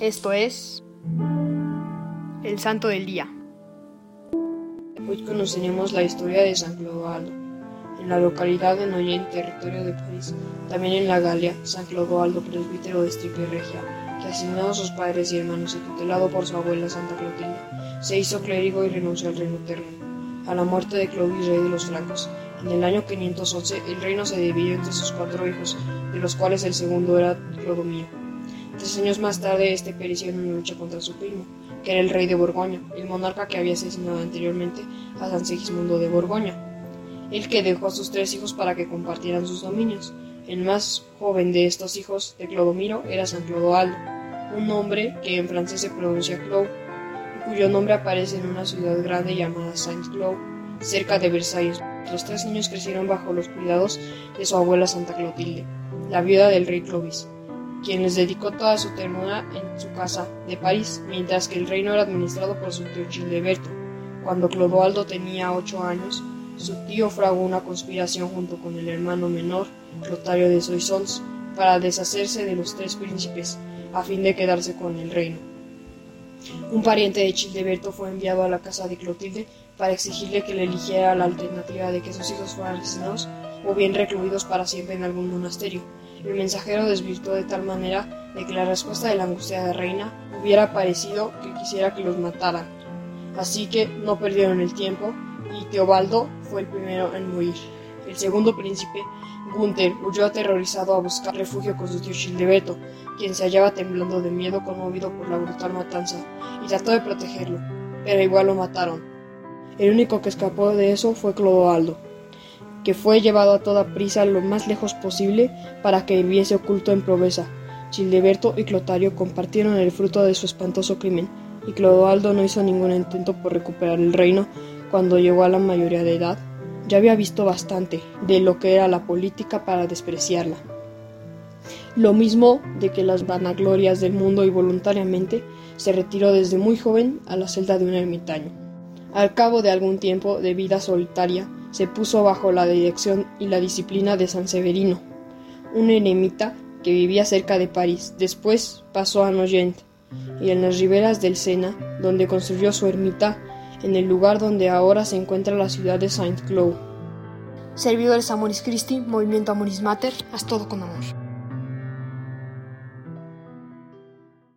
Esto es el Santo del Día. Hoy conoceremos la historia de San Clodoaldo, en la localidad de Noyen, territorio de París, también en la Galia, San Clodoaldo, presbítero de Stripe Regia, que asignado a sus padres y hermanos y tutelado por su abuela Santa Clotilde, se hizo clérigo y renunció al reino eterno. A la muerte de Clovis, rey de los francos, en el año 511, el reino se dividió entre sus cuatro hijos, de los cuales el segundo era Clodomiro. Tres años más tarde, este pereció en una lucha contra su primo, que era el rey de Borgoña, el monarca que había asesinado anteriormente a San Sigismundo de Borgoña, el que dejó a sus tres hijos para que compartieran sus dominios. El más joven de estos hijos de Clodomiro era San Clodoaldo, un nombre que en francés se pronuncia Clou, y cuyo nombre aparece en una ciudad grande llamada Saint-Cloud, cerca de Versalles. Los tres niños crecieron bajo los cuidados de su abuela Santa Clotilde, la viuda del rey Clovis quien les dedicó toda su ternura en su casa de París, mientras que el reino era administrado por su tío Childeberto. Cuando Clodoaldo tenía ocho años, su tío fraguó una conspiración junto con el hermano menor, Clotario de Soissons, para deshacerse de los tres príncipes, a fin de quedarse con el reino. Un pariente de Childeberto fue enviado a la casa de Clotilde para exigirle que le eligiera la alternativa de que sus hijos fueran asesinados o bien recluidos para siempre en algún monasterio. El mensajero desvirtuó de tal manera de que la respuesta de la angustiada reina hubiera parecido que quisiera que los mataran. Así que no perdieron el tiempo y Teobaldo fue el primero en morir. El segundo príncipe, Gunther, huyó aterrorizado a buscar refugio con su tío Childeberto, quien se hallaba temblando de miedo conmovido por la brutal matanza, y trató de protegerlo, pero igual lo mataron. El único que escapó de eso fue Clodoaldo, que fue llevado a toda prisa lo más lejos posible para que viviese oculto en Proveza. Childeberto y Clotario compartieron el fruto de su espantoso crimen, y Clodoaldo no hizo ningún intento por recuperar el reino cuando llegó a la mayoría de edad. Ya había visto bastante de lo que era la política para despreciarla. Lo mismo de que las vanaglorias del mundo y voluntariamente se retiró desde muy joven a la celda de un ermitaño. Al cabo de algún tiempo de vida solitaria, se puso bajo la dirección y la disciplina de San Severino, un eremita que vivía cerca de París. Después pasó a Nogent y en las riberas del Sena, donde construyó su ermita en el lugar donde ahora se encuentra la ciudad de Saint-Cloud. Servidores Amoris Christi, Movimiento Amoris Mater, haz todo con amor.